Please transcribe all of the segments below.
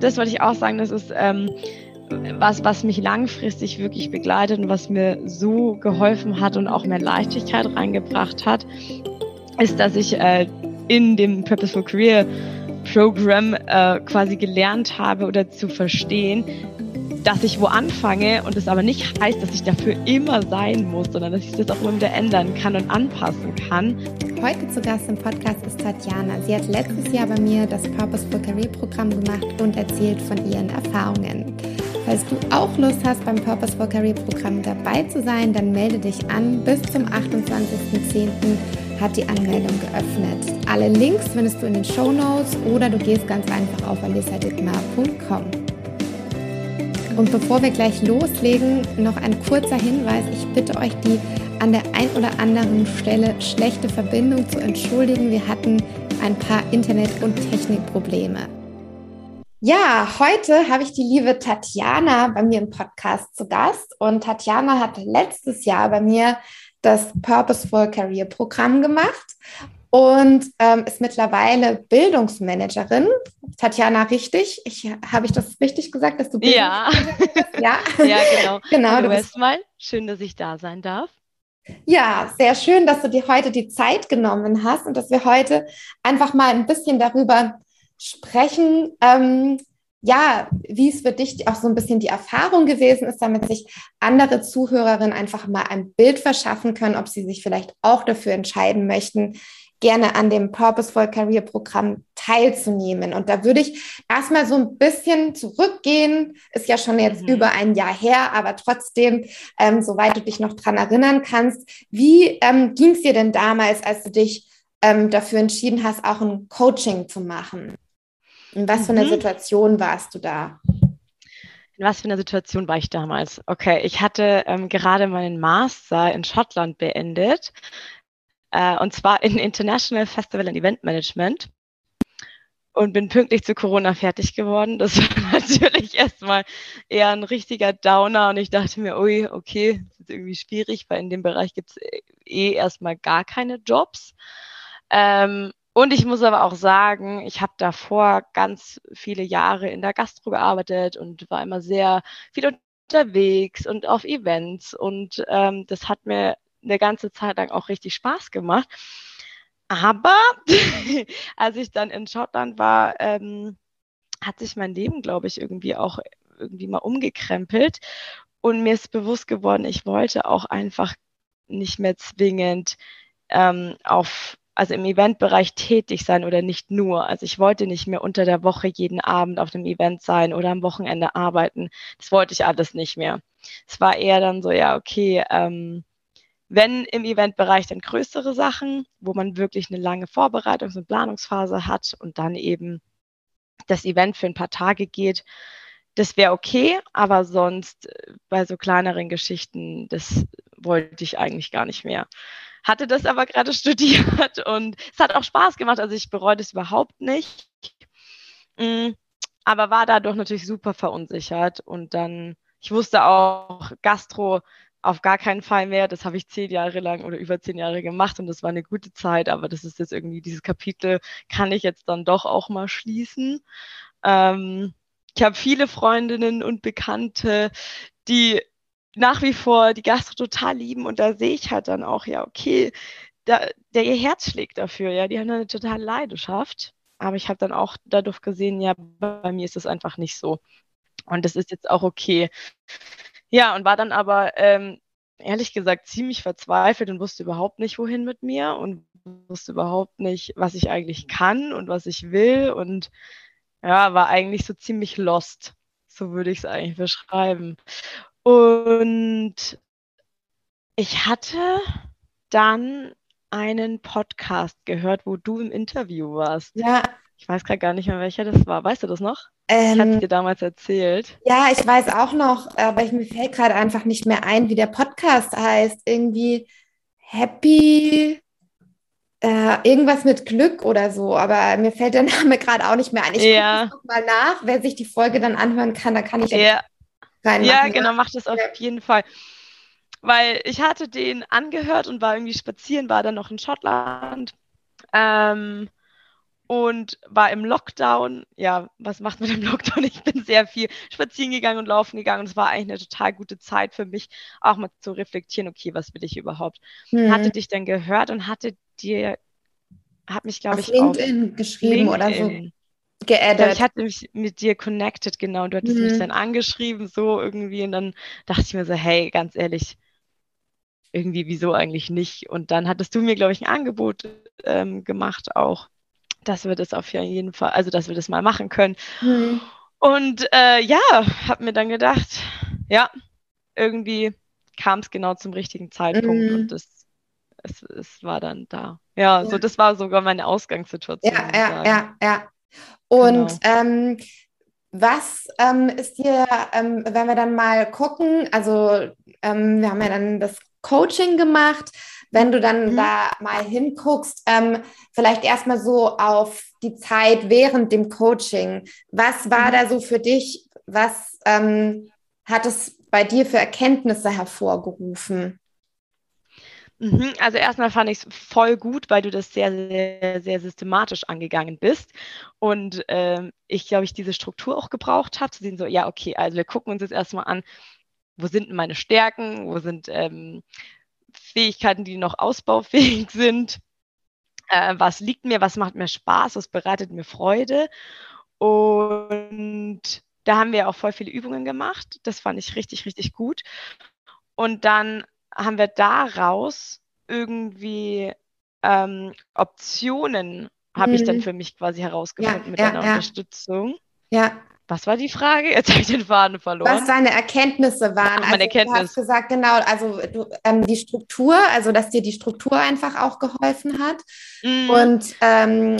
das wollte ich auch sagen, das ist ähm, was, was mich langfristig wirklich begleitet und was mir so geholfen hat und auch mehr Leichtigkeit reingebracht hat, ist, dass ich äh, in dem Purposeful Career Program äh, quasi gelernt habe oder zu verstehen, dass ich wo anfange und es aber nicht heißt, dass ich dafür immer sein muss, sondern dass ich das auch immer wieder ändern kann und anpassen kann. Heute zu Gast im Podcast ist Tatjana. Sie hat letztes Jahr bei mir das Purposeful Career Programm gemacht und erzählt von ihren Erfahrungen. Falls du auch Lust hast, beim Purposeful Career Programm dabei zu sein, dann melde dich an. Bis zum 28.10. hat die Anmeldung geöffnet. Alle Links findest du in den Show Notes oder du gehst ganz einfach auf alisadittmar.com. Und bevor wir gleich loslegen, noch ein kurzer Hinweis. Ich bitte euch, die an der ein oder anderen Stelle schlechte Verbindung zu entschuldigen. Wir hatten ein paar Internet- und Technikprobleme. Ja, heute habe ich die liebe Tatjana bei mir im Podcast zu Gast. Und Tatjana hat letztes Jahr bei mir das Purposeful Career Programm gemacht und ähm, ist mittlerweile Bildungsmanagerin. Tatjana, richtig? Ich, habe ich das richtig gesagt, dass du Bildungsmanagerin ja. bist? Ja, ja genau. genau Hallo erstmal. Schön, dass ich da sein darf. Ja, sehr schön, dass du dir heute die Zeit genommen hast und dass wir heute einfach mal ein bisschen darüber sprechen, ähm, ja, wie es für dich auch so ein bisschen die Erfahrung gewesen ist, damit sich andere Zuhörerinnen einfach mal ein Bild verschaffen können, ob sie sich vielleicht auch dafür entscheiden möchten, gerne an dem Purposeful Career Programm teilzunehmen. Und da würde ich erstmal so ein bisschen zurückgehen. Ist ja schon jetzt mhm. über ein Jahr her, aber trotzdem, ähm, soweit du dich noch dran erinnern kannst, wie ähm, ging es dir denn damals, als du dich ähm, dafür entschieden hast, auch ein Coaching zu machen? In was mhm. für einer Situation warst du da? In was für einer Situation war ich damals? Okay, ich hatte ähm, gerade meinen Master in Schottland beendet äh, und zwar in International Festival and Event Management und bin pünktlich zu Corona fertig geworden. Das war natürlich erstmal eher ein richtiger Downer und ich dachte mir, ui, okay, das ist irgendwie schwierig, weil in dem Bereich gibt es eh erstmal gar keine Jobs. Ähm, und ich muss aber auch sagen, ich habe davor ganz viele Jahre in der Gastro gearbeitet und war immer sehr viel unterwegs und auf Events und ähm, das hat mir eine ganze Zeit lang auch richtig Spaß gemacht. Aber als ich dann in Schottland war, ähm, hat sich mein Leben, glaube ich, irgendwie auch irgendwie mal umgekrempelt. Und mir ist bewusst geworden, ich wollte auch einfach nicht mehr zwingend ähm, auf, also im Eventbereich tätig sein oder nicht nur. Also ich wollte nicht mehr unter der Woche jeden Abend auf dem Event sein oder am Wochenende arbeiten. Das wollte ich alles nicht mehr. Es war eher dann so, ja, okay, ähm, wenn im Eventbereich dann größere Sachen, wo man wirklich eine lange Vorbereitungs- und Planungsphase hat und dann eben das Event für ein paar Tage geht, das wäre okay, aber sonst äh, bei so kleineren Geschichten, das wollte ich eigentlich gar nicht mehr. Hatte das aber gerade studiert und es hat auch Spaß gemacht, also ich bereue das überhaupt nicht. Mm, aber war dadurch natürlich super verunsichert und dann, ich wusste auch, Gastro auf gar keinen Fall mehr. Das habe ich zehn Jahre lang oder über zehn Jahre gemacht und das war eine gute Zeit, aber das ist jetzt irgendwie, dieses Kapitel kann ich jetzt dann doch auch mal schließen. Ähm, ich habe viele Freundinnen und Bekannte, die nach wie vor die Gastro total lieben und da sehe ich halt dann auch, ja, okay, da, der ihr Herz schlägt dafür, ja, die haben eine totale Leidenschaft. Aber ich habe dann auch dadurch gesehen, ja, bei mir ist es einfach nicht so. Und das ist jetzt auch okay. Ja, und war dann aber ähm, ehrlich gesagt ziemlich verzweifelt und wusste überhaupt nicht, wohin mit mir und wusste überhaupt nicht, was ich eigentlich kann und was ich will und ja, war eigentlich so ziemlich lost. So würde ich es eigentlich beschreiben. Und ich hatte dann einen Podcast gehört, wo du im Interview warst. Ja. Ich weiß gerade gar nicht mehr, welcher das war. Weißt du das noch? Ähm, ich hatte dir damals erzählt. Ja, ich weiß auch noch, aber ich, mir fällt gerade einfach nicht mehr ein, wie der Podcast heißt. Irgendwie Happy, äh, irgendwas mit Glück oder so, aber mir fällt der Name gerade auch nicht mehr ein. Ich ja. gucke mal nach, wer sich die Folge dann anhören kann, da kann ich ja reinmachen. Ja, genau, mach das auf jeden Fall. Weil ich hatte den angehört und war irgendwie spazieren, war dann noch in Schottland. Ähm, und war im Lockdown. Ja, was macht man im Lockdown? Ich bin sehr viel spazieren gegangen und laufen gegangen und es war eigentlich eine total gute Zeit für mich, auch mal zu reflektieren, okay, was will ich überhaupt? Mhm. Hatte dich dann gehört und hatte dir, hat mich, glaube ich, LinkedIn auf geschrieben LinkedIn. oder so geaddet. Ich hatte mich mit dir connected, genau. Du hattest mhm. mich dann angeschrieben, so irgendwie. Und dann dachte ich mir so, hey, ganz ehrlich, irgendwie, wieso eigentlich nicht? Und dann hattest du mir, glaube ich, ein Angebot ähm, gemacht auch dass wir das auf jeden Fall, also dass wir das mal machen können. Mhm. Und äh, ja, habe mir dann gedacht, ja, irgendwie kam es genau zum richtigen Zeitpunkt mhm. und das, es, es war dann da. Ja, ja, so das war sogar meine Ausgangssituation. Ja, ja, ja, ja. Und genau. ähm, was ähm, ist dir, ähm, wenn wir dann mal gucken, also ähm, wir haben ja dann das Coaching gemacht, wenn du dann mhm. da mal hinguckst, ähm, vielleicht erstmal so auf die Zeit während dem Coaching. Was war mhm. da so für dich? Was ähm, hat es bei dir für Erkenntnisse hervorgerufen? Mhm, also erstmal fand ich es voll gut, weil du das sehr, sehr, sehr systematisch angegangen bist. Und ähm, ich, glaube ich, diese Struktur auch gebraucht habe, zu sehen, so, ja, okay, also wir gucken uns jetzt erstmal an, wo sind meine Stärken, wo sind ähm, Fähigkeiten, die noch ausbaufähig sind. Äh, was liegt mir, was macht mir Spaß, was bereitet mir Freude. Und da haben wir auch voll viele Übungen gemacht. Das fand ich richtig, richtig gut. Und dann haben wir daraus irgendwie ähm, Optionen, habe mhm. ich dann mhm. für mich quasi herausgefunden ja, mit ja, einer ja. Unterstützung. Ja. Was war die Frage? Jetzt habe ich den Faden verloren. Was deine Erkenntnisse waren. Ach, meine also, Erkenntnis. Du hast gesagt, genau, also du, ähm, die Struktur, also dass dir die Struktur einfach auch geholfen hat mm. und ähm,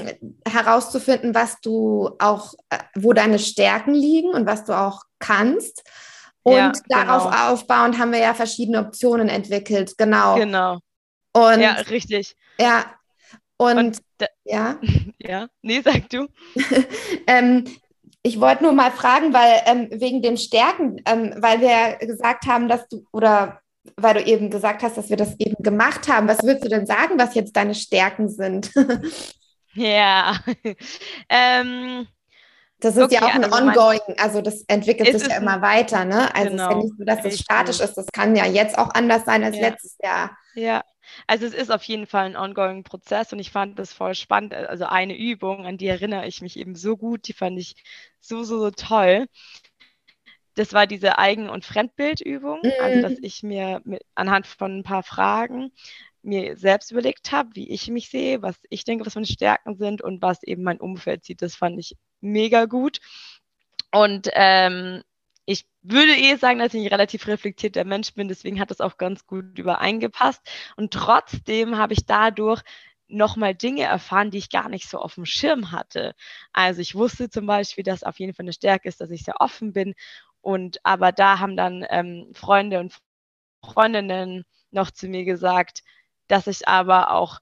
herauszufinden, was du auch, äh, wo deine Stärken liegen und was du auch kannst. Und ja, darauf genau. aufbauend haben wir ja verschiedene Optionen entwickelt, genau. Genau. Und, ja, richtig. Ja. Und, und ja. Ja, nee, sag du. ähm, ich wollte nur mal fragen, weil ähm, wegen den Stärken, ähm, weil wir gesagt haben, dass du oder weil du eben gesagt hast, dass wir das eben gemacht haben. Was würdest du denn sagen, was jetzt deine Stärken sind? ja. ähm, das ist okay, ja auch ein also Ongoing, also das entwickelt sich ja immer weiter, ne? Also genau, es ist ja nicht so, dass es statisch ist. Das kann ja jetzt auch anders sein als ja. letztes Jahr. Ja, also es ist auf jeden Fall ein ongoing Prozess und ich fand das voll spannend. Also eine Übung, an die erinnere ich mich eben so gut, die fand ich so, so, so toll. Das war diese Eigen- und Fremdbildübung, mhm. also dass ich mir mit, anhand von ein paar Fragen mir selbst überlegt habe, wie ich mich sehe, was ich denke, was meine Stärken sind und was eben mein Umfeld sieht. Das fand ich mega gut. Und ähm, ich würde eh sagen, dass ich ein relativ reflektierter Mensch bin, deswegen hat das auch ganz gut übereingepasst. Und trotzdem habe ich dadurch nochmal Dinge erfahren, die ich gar nicht so auf dem Schirm hatte. Also ich wusste zum Beispiel, dass auf jeden Fall eine Stärke ist, dass ich sehr offen bin. Und aber da haben dann ähm, Freunde und Freundinnen noch zu mir gesagt, dass ich aber auch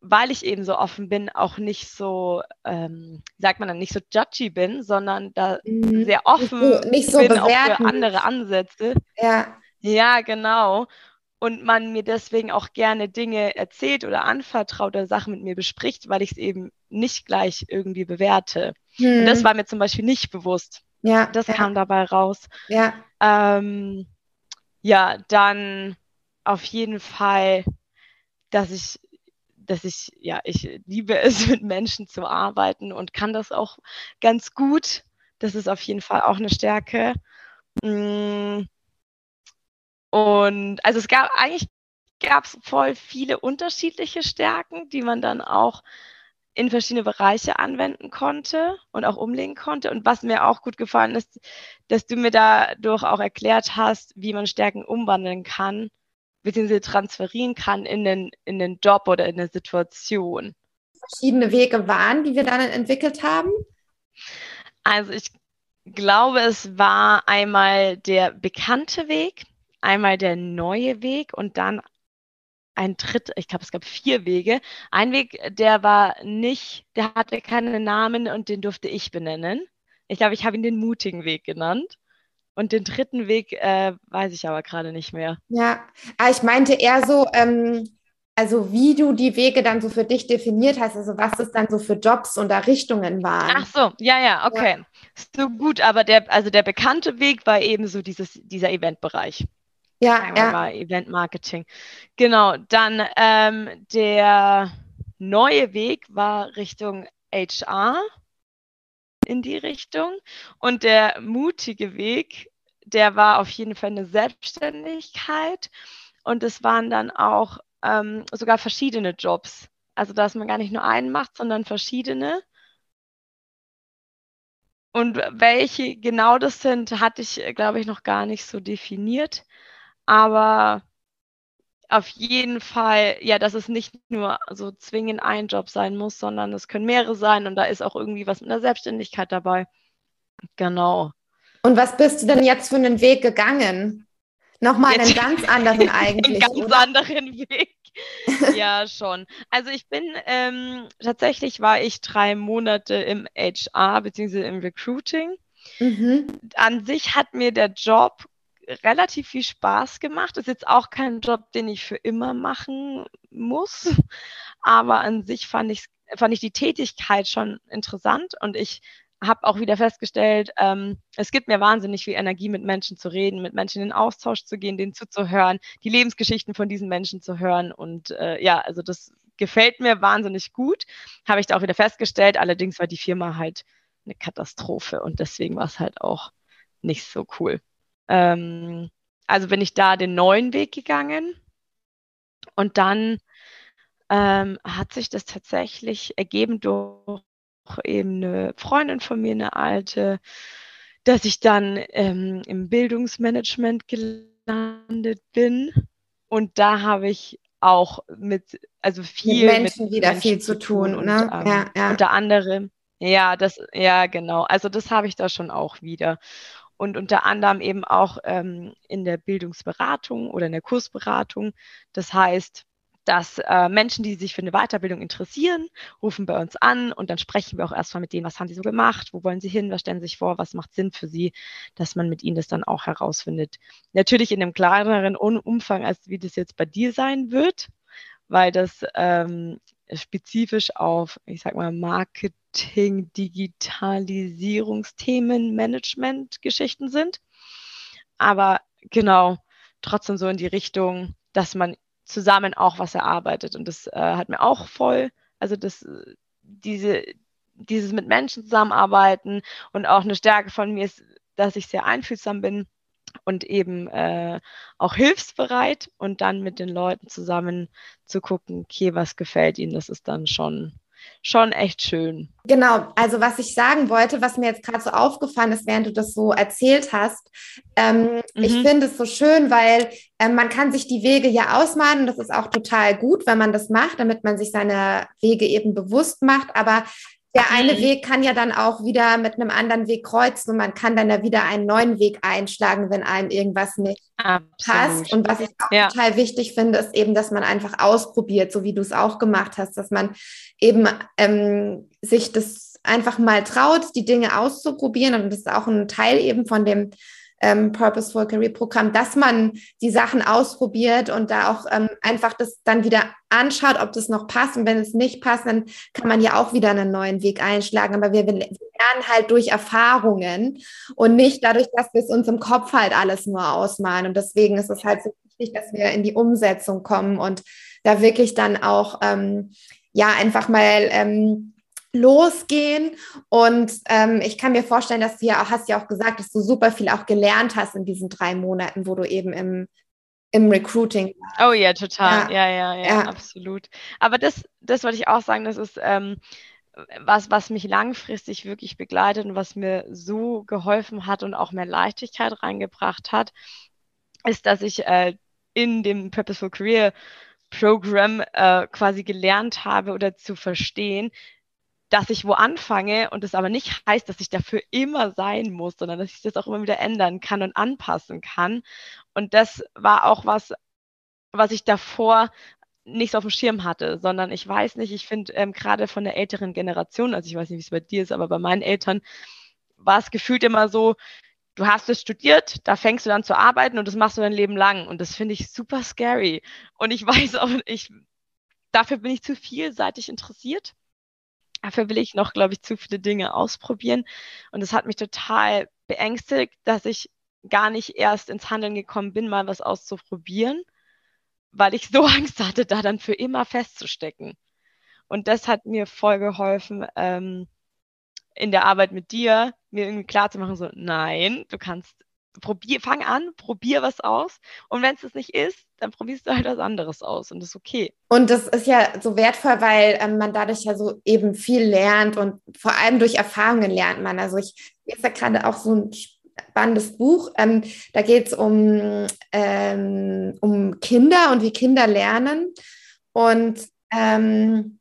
weil ich eben so offen bin, auch nicht so, ähm, sagt man dann, nicht so judgy bin, sondern da mhm. sehr offen nicht so, nicht so bin bewerten. auch für andere Ansätze. Ja. Ja, genau. Und man mir deswegen auch gerne Dinge erzählt oder anvertraut oder Sachen mit mir bespricht, weil ich es eben nicht gleich irgendwie bewerte. Mhm. Und das mhm. war mir zum Beispiel nicht bewusst. Ja. Das ja. kam dabei raus. Ja. Ähm, ja, dann auf jeden Fall, dass ich dass ich, ja, ich liebe es, mit Menschen zu arbeiten und kann das auch ganz gut. Das ist auf jeden Fall auch eine Stärke. Mm. Und also es gab eigentlich gab es voll viele unterschiedliche Stärken, die man dann auch in verschiedene Bereiche anwenden konnte und auch umlegen konnte. Und was mir auch gut gefallen ist, dass du mir dadurch auch erklärt hast, wie man Stärken umwandeln kann beziehungsweise transferieren kann in den, in den Job oder in eine Situation. Verschiedene Wege waren, die wir dann entwickelt haben? Also ich glaube, es war einmal der bekannte Weg, einmal der neue Weg und dann ein dritter, ich glaube, es gab vier Wege. Ein Weg, der war nicht, der hatte keinen Namen und den durfte ich benennen. Ich glaube, ich habe ihn den mutigen Weg genannt. Und den dritten Weg äh, weiß ich aber gerade nicht mehr. Ja, ah, ich meinte eher so, ähm, also wie du die Wege dann so für dich definiert hast, also was es dann so für Jobs und Richtungen waren. Ach so, ja, ja, okay. Ja. So gut, aber der, also der bekannte Weg war eben so dieses, dieser Eventbereich. Ja, ja. War Event Marketing. Genau, dann ähm, der neue Weg war Richtung HR in die Richtung und der mutige Weg, der war auf jeden Fall eine Selbstständigkeit und es waren dann auch ähm, sogar verschiedene Jobs. Also dass man gar nicht nur einen macht, sondern verschiedene. Und welche genau das sind, hatte ich, glaube ich, noch gar nicht so definiert. Aber auf jeden Fall, ja, dass es nicht nur so zwingend ein Job sein muss, sondern es können mehrere sein und da ist auch irgendwie was mit einer Selbstständigkeit dabei. Genau. Und was bist du denn jetzt für einen Weg gegangen? Nochmal einen ganz anderen eigentlich. einen ganz oder? anderen Weg. ja, schon. Also ich bin ähm, tatsächlich war ich drei Monate im HR bzw. im Recruiting. Mhm. An sich hat mir der Job relativ viel Spaß gemacht. Ist jetzt auch kein Job, den ich für immer machen muss, aber an sich fand ich fand ich die Tätigkeit schon interessant und ich habe auch wieder festgestellt, ähm, es gibt mir wahnsinnig viel Energie, mit Menschen zu reden, mit Menschen in Austausch zu gehen, denen zuzuhören, die Lebensgeschichten von diesen Menschen zu hören. Und äh, ja, also das gefällt mir wahnsinnig gut, habe ich da auch wieder festgestellt. Allerdings war die Firma halt eine Katastrophe und deswegen war es halt auch nicht so cool. Ähm, also bin ich da den neuen Weg gegangen und dann ähm, hat sich das tatsächlich ergeben durch eben eine Freundin von mir, eine alte, dass ich dann ähm, im Bildungsmanagement gelandet bin. Und da habe ich auch mit, also viel mit Menschen mit wieder Menschen viel zu tun, tun ne? Und, ähm, ja, ja. Unter anderem, ja, das, ja, genau. Also das habe ich da schon auch wieder. Und unter anderem eben auch ähm, in der Bildungsberatung oder in der Kursberatung. Das heißt, dass äh, Menschen, die sich für eine Weiterbildung interessieren, rufen bei uns an und dann sprechen wir auch erstmal mit denen, was haben sie so gemacht, wo wollen sie hin, was stellen sie sich vor, was macht Sinn für sie, dass man mit ihnen das dann auch herausfindet. Natürlich in einem kleineren Umfang, als wie das jetzt bei dir sein wird, weil das ähm, spezifisch auf, ich sag mal, Marketing, Digitalisierungsthemen, Management-Geschichten sind. Aber genau, trotzdem so in die Richtung, dass man zusammen auch was erarbeitet. Und das äh, hat mir auch voll, also das, diese, dieses mit Menschen zusammenarbeiten und auch eine Stärke von mir ist, dass ich sehr einfühlsam bin und eben äh, auch hilfsbereit und dann mit den Leuten zusammen zu gucken, okay, was gefällt ihnen, das ist dann schon schon echt schön. Genau, also was ich sagen wollte, was mir jetzt gerade so aufgefallen ist, während du das so erzählt hast, ähm, mhm. ich finde es so schön, weil ähm, man kann sich die Wege ja ausmalen. Das ist auch total gut, wenn man das macht, damit man sich seine Wege eben bewusst macht. Aber der eine. Weg kann ja dann auch wieder mit einem anderen Weg kreuzen und man kann dann ja wieder einen neuen Weg einschlagen, wenn einem irgendwas nicht Absolut. passt. Und was ich auch ja. total wichtig finde, ist eben, dass man einfach ausprobiert, so wie du es auch gemacht hast, dass man eben ähm, sich das einfach mal traut, die Dinge auszuprobieren. Und das ist auch ein Teil eben von dem ähm, Purposeful Career Programm, dass man die Sachen ausprobiert und da auch ähm, einfach das dann wieder anschaut, ob das noch passt. Und wenn es nicht passt, dann kann man ja auch wieder einen neuen Weg einschlagen. Aber wir, wir lernen halt durch Erfahrungen und nicht dadurch, dass wir es uns im Kopf halt alles nur ausmalen. Und deswegen ist es halt so wichtig, dass wir in die Umsetzung kommen und da wirklich dann auch ähm, ja einfach mal ähm, losgehen. Und ähm, ich kann mir vorstellen, dass du ja auch, hast ja auch gesagt, dass du super viel auch gelernt hast in diesen drei Monaten, wo du eben im, im Recruiting. Warst. Oh ja, total. Ja, ja, ja, ja, absolut. Aber das, das wollte ich auch sagen, das ist ähm, was, was mich langfristig wirklich begleitet und was mir so geholfen hat und auch mehr Leichtigkeit reingebracht hat, ist, dass ich äh, in dem Purposeful Career Program äh, quasi gelernt habe oder zu verstehen, dass ich wo anfange und es aber nicht heißt, dass ich dafür immer sein muss, sondern dass ich das auch immer wieder ändern kann und anpassen kann. Und das war auch was, was ich davor nicht so auf dem Schirm hatte, sondern ich weiß nicht, ich finde ähm, gerade von der älteren Generation, also ich weiß nicht, wie es bei dir ist, aber bei meinen Eltern war es gefühlt immer so, du hast es studiert, da fängst du dann zu arbeiten und das machst du dein Leben lang. Und das finde ich super scary. Und ich weiß auch, ich dafür bin ich zu vielseitig interessiert. Dafür will ich noch, glaube ich, zu viele Dinge ausprobieren. Und es hat mich total beängstigt, dass ich gar nicht erst ins Handeln gekommen bin, mal was auszuprobieren, weil ich so Angst hatte, da dann für immer festzustecken. Und das hat mir voll geholfen, ähm, in der Arbeit mit dir, mir irgendwie klar zu machen, so, nein, du kannst, probier, fang an, probier was aus. Und wenn es das nicht ist, dann probierst du halt was anderes aus und das ist okay. Und das ist ja so wertvoll, weil ähm, man dadurch ja so eben viel lernt und vor allem durch Erfahrungen lernt man. Also ich ist ja gerade auch so ein spannendes Buch. Ähm, da geht es um, ähm, um Kinder und wie Kinder lernen. Und ähm,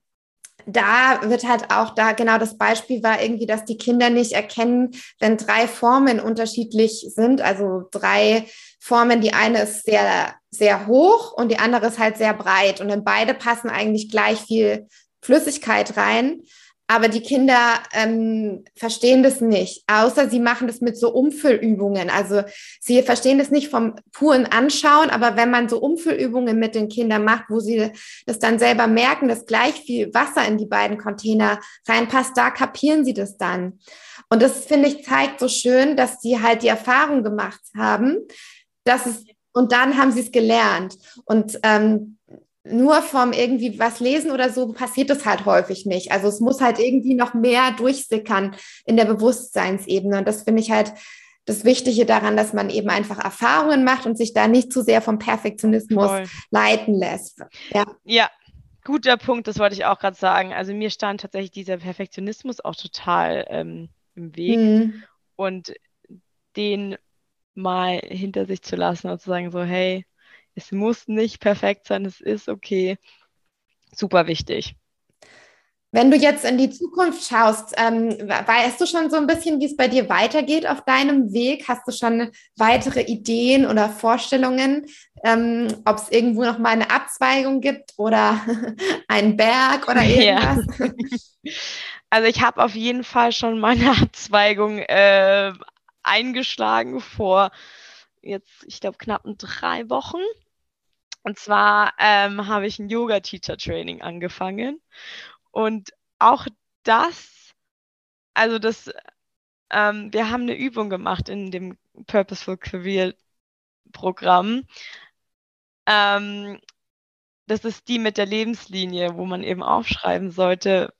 da wird halt auch da genau das Beispiel war irgendwie, dass die Kinder nicht erkennen, wenn drei Formen unterschiedlich sind, also drei Formen, die eine ist sehr, sehr hoch und die andere ist halt sehr breit und in beide passen eigentlich gleich viel Flüssigkeit rein. Aber die Kinder ähm, verstehen das nicht, außer sie machen das mit so Umfüllübungen. Also sie verstehen das nicht vom puren Anschauen, aber wenn man so Umfüllübungen mit den Kindern macht, wo sie das dann selber merken, dass gleich viel Wasser in die beiden Container reinpasst, da kapieren sie das dann. Und das finde ich zeigt so schön, dass sie halt die Erfahrung gemacht haben, dass es und dann haben sie es gelernt. Und ähm, nur vom irgendwie was lesen oder so passiert es halt häufig nicht. Also es muss halt irgendwie noch mehr durchsickern in der Bewusstseinsebene. Und das finde ich halt das Wichtige daran, dass man eben einfach Erfahrungen macht und sich da nicht zu sehr vom Perfektionismus Voll. leiten lässt. Ja. ja, guter Punkt, das wollte ich auch gerade sagen. Also mir stand tatsächlich dieser Perfektionismus auch total ähm, im Weg. Mhm. Und den mal hinter sich zu lassen und zu sagen, so, hey, es muss nicht perfekt sein, es ist okay. Super wichtig. Wenn du jetzt in die Zukunft schaust, ähm, weißt du schon so ein bisschen, wie es bei dir weitergeht auf deinem Weg? Hast du schon weitere Ideen oder Vorstellungen, ähm, ob es irgendwo noch mal eine Abzweigung gibt oder einen Berg oder irgendwas? Ja. Also ich habe auf jeden Fall schon meine Abzweigung äh, eingeschlagen vor jetzt, ich glaube, knappen drei Wochen. Und zwar ähm, habe ich ein Yoga-Teacher-Training angefangen. Und auch das, also das, ähm, wir haben eine Übung gemacht in dem Purposeful Career Programm. Ähm, das ist die mit der Lebenslinie, wo man eben aufschreiben sollte,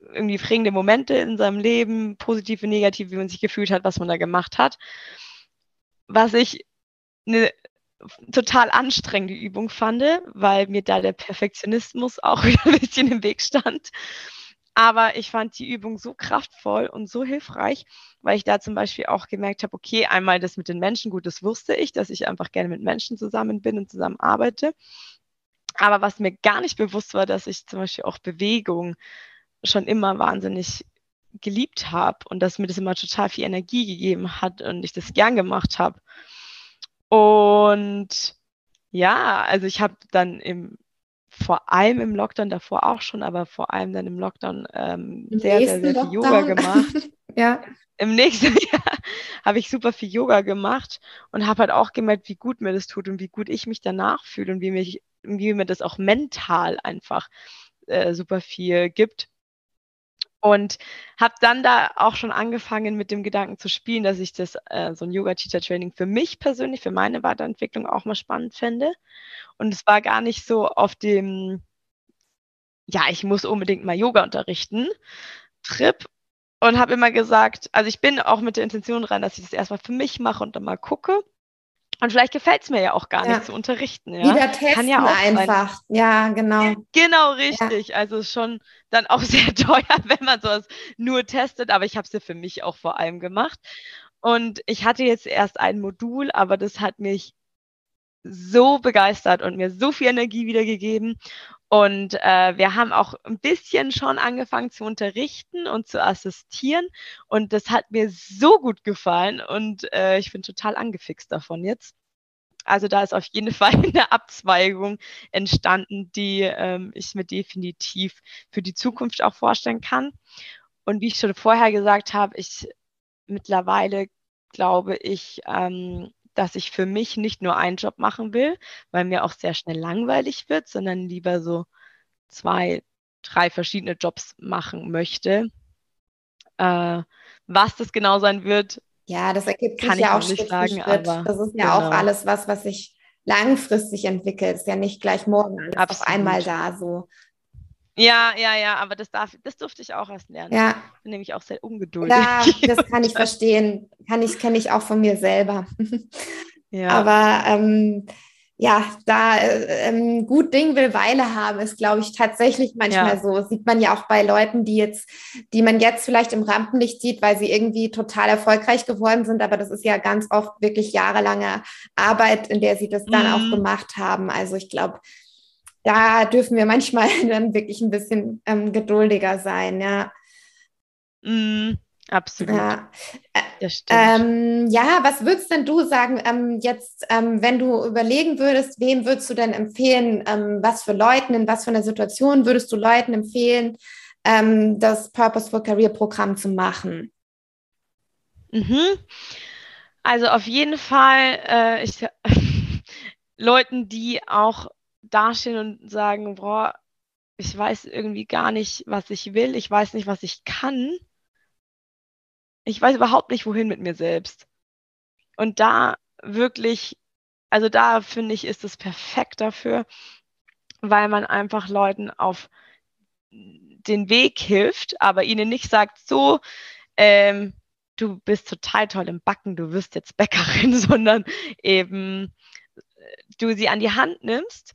irgendwie prägende Momente in seinem Leben, positive, negative, wie man sich gefühlt hat, was man da gemacht hat. Was ich eine total anstrengende Übung fand, weil mir da der Perfektionismus auch wieder ein bisschen im Weg stand. Aber ich fand die Übung so kraftvoll und so hilfreich, weil ich da zum Beispiel auch gemerkt habe, okay, einmal das mit den Menschen, gut, das wusste ich, dass ich einfach gerne mit Menschen zusammen bin und zusammen arbeite. Aber was mir gar nicht bewusst war, dass ich zum Beispiel auch Bewegung schon immer wahnsinnig geliebt habe und dass mir das immer total viel Energie gegeben hat und ich das gern gemacht habe. Und ja, also ich habe dann im, vor allem im Lockdown, davor auch schon, aber vor allem dann im Lockdown ähm, sehr, sehr, sehr viel Yoga gemacht. ja. Im nächsten Jahr habe ich super viel Yoga gemacht und habe halt auch gemerkt, wie gut mir das tut und wie gut ich mich danach fühle und wie, mich, wie mir das auch mental einfach äh, super viel gibt. Und habe dann da auch schon angefangen mit dem Gedanken zu spielen, dass ich das äh, so ein Yoga-Teacher-Training für mich persönlich, für meine Weiterentwicklung auch mal spannend fände. Und es war gar nicht so auf dem, ja, ich muss unbedingt mal Yoga unterrichten, Trip. Und habe immer gesagt, also ich bin auch mit der Intention rein, dass ich das erstmal für mich mache und dann mal gucke. Und vielleicht gefällt es mir ja auch gar ja. nicht zu unterrichten. Ja? Wieder testen Kann ja auch einfach. Sein. Ja, genau. Genau, richtig. Ja. Also schon dann auch sehr teuer, wenn man sowas nur testet. Aber ich habe es ja für mich auch vor allem gemacht. Und ich hatte jetzt erst ein Modul, aber das hat mich so begeistert und mir so viel Energie wiedergegeben. Und äh, wir haben auch ein bisschen schon angefangen zu unterrichten und zu assistieren. Und das hat mir so gut gefallen und äh, ich bin total angefixt davon jetzt. Also da ist auf jeden Fall eine Abzweigung entstanden, die ähm, ich mir definitiv für die Zukunft auch vorstellen kann. Und wie ich schon vorher gesagt habe, ich mittlerweile glaube ich, ähm, dass ich für mich nicht nur einen Job machen will, weil mir auch sehr schnell langweilig wird, sondern lieber so zwei, drei verschiedene Jobs machen möchte. Äh, was das genau sein wird, ja, das ergibt sich ja auch Schritt sagen, Schritt. das ist ja genau. auch alles was, was sich langfristig entwickelt. Ist ja nicht gleich morgen alles auf einmal da so. Ja, ja, ja, aber das darf, das durfte ich auch erst lernen. Ja. Ich bin nämlich auch sehr ungeduldig. Ja, das kann ich verstehen. Kann ich, kenne ich auch von mir selber. Ja. Aber ähm, ja, da äh, ähm, gut Ding will Weile haben, ist, glaube ich, tatsächlich manchmal ja. so. Sieht man ja auch bei Leuten, die jetzt, die man jetzt vielleicht im Rampenlicht sieht, weil sie irgendwie total erfolgreich geworden sind, aber das ist ja ganz oft wirklich jahrelange Arbeit, in der sie das dann mhm. auch gemacht haben. Also ich glaube, da dürfen wir manchmal dann wirklich ein bisschen ähm, geduldiger sein, ja. Mhm. Absolut. Ja. Ähm, ja, was würdest denn du sagen, ähm, jetzt, ähm, wenn du überlegen würdest, wem würdest du denn empfehlen, ähm, was für Leuten, in was für einer Situation würdest du Leuten empfehlen, ähm, das Purposeful Career Programm zu machen? Mhm. Also auf jeden Fall äh, ich, Leuten, die auch dastehen und sagen, boah, ich weiß irgendwie gar nicht, was ich will, ich weiß nicht, was ich kann ich weiß überhaupt nicht, wohin mit mir selbst. Und da wirklich, also da finde ich, ist es perfekt dafür, weil man einfach Leuten auf den Weg hilft, aber ihnen nicht sagt, so, ähm, du bist total toll im Backen, du wirst jetzt Bäckerin, sondern eben du sie an die Hand nimmst.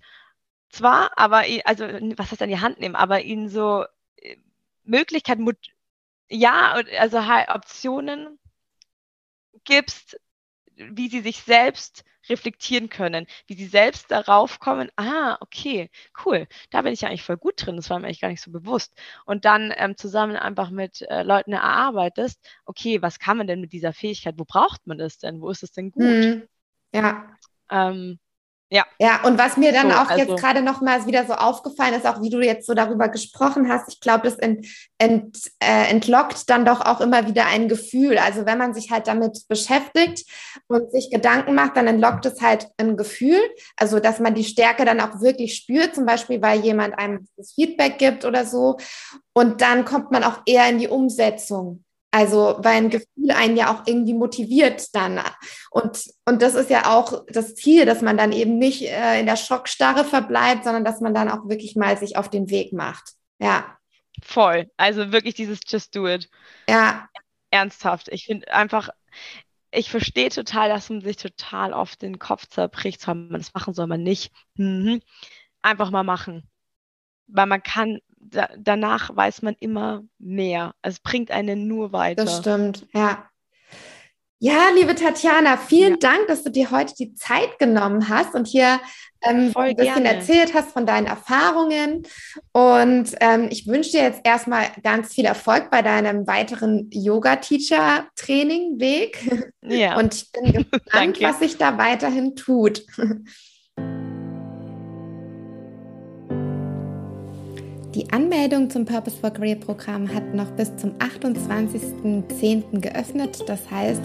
Zwar, aber, also, was heißt an die Hand nehmen, aber ihnen so äh, Möglichkeiten, ja, also Optionen gibst, wie sie sich selbst reflektieren können, wie sie selbst darauf kommen, ah, okay, cool, da bin ich ja eigentlich voll gut drin, das war mir eigentlich gar nicht so bewusst. Und dann ähm, zusammen einfach mit äh, Leuten erarbeitest, okay, was kann man denn mit dieser Fähigkeit, wo braucht man das denn, wo ist es denn gut? Mhm. Ja. Ähm, ja. Ja, und was mir dann so, auch also, jetzt gerade nochmal wieder so aufgefallen ist, auch wie du jetzt so darüber gesprochen hast, ich glaube, das ent, ent, äh, entlockt dann doch auch immer wieder ein Gefühl. Also wenn man sich halt damit beschäftigt und sich Gedanken macht, dann entlockt es halt ein Gefühl. Also dass man die Stärke dann auch wirklich spürt, zum Beispiel, weil jemand einem das Feedback gibt oder so. Und dann kommt man auch eher in die Umsetzung. Also, weil ein Gefühl einen ja auch irgendwie motiviert dann. Und, und das ist ja auch das Ziel, dass man dann eben nicht äh, in der Schockstarre verbleibt, sondern dass man dann auch wirklich mal sich auf den Weg macht. Ja. Voll. Also wirklich dieses Just Do It. Ja. Ernsthaft. Ich finde einfach, ich verstehe total, dass man sich total oft den Kopf zerbricht, soll man das machen, soll man nicht. Mhm. Einfach mal machen. Weil man kann da, danach weiß man immer mehr. Es bringt einen nur weiter. Das stimmt, ja. Ja, liebe Tatjana, vielen ja. Dank, dass du dir heute die Zeit genommen hast und hier ähm, ein bisschen gerne. erzählt hast von deinen Erfahrungen. Und ähm, ich wünsche dir jetzt erstmal ganz viel Erfolg bei deinem weiteren Yoga-Teacher-Training-Weg. Ja. Und ich bin gespannt, was sich da weiterhin tut. Die Anmeldung zum Purpose for Career Programm hat noch bis zum 28.10. geöffnet. Das heißt,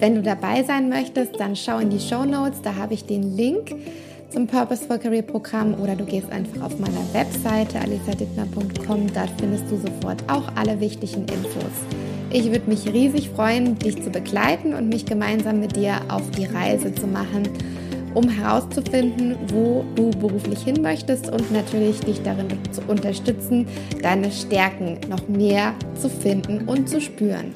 wenn du dabei sein möchtest, dann schau in die Show Notes. Da habe ich den Link zum Purpose for Career Programm oder du gehst einfach auf meiner Webseite alisadittner.com. Dort findest du sofort auch alle wichtigen Infos. Ich würde mich riesig freuen, dich zu begleiten und mich gemeinsam mit dir auf die Reise zu machen um herauszufinden, wo du beruflich hin möchtest und natürlich dich darin zu unterstützen, deine Stärken noch mehr zu finden und zu spüren.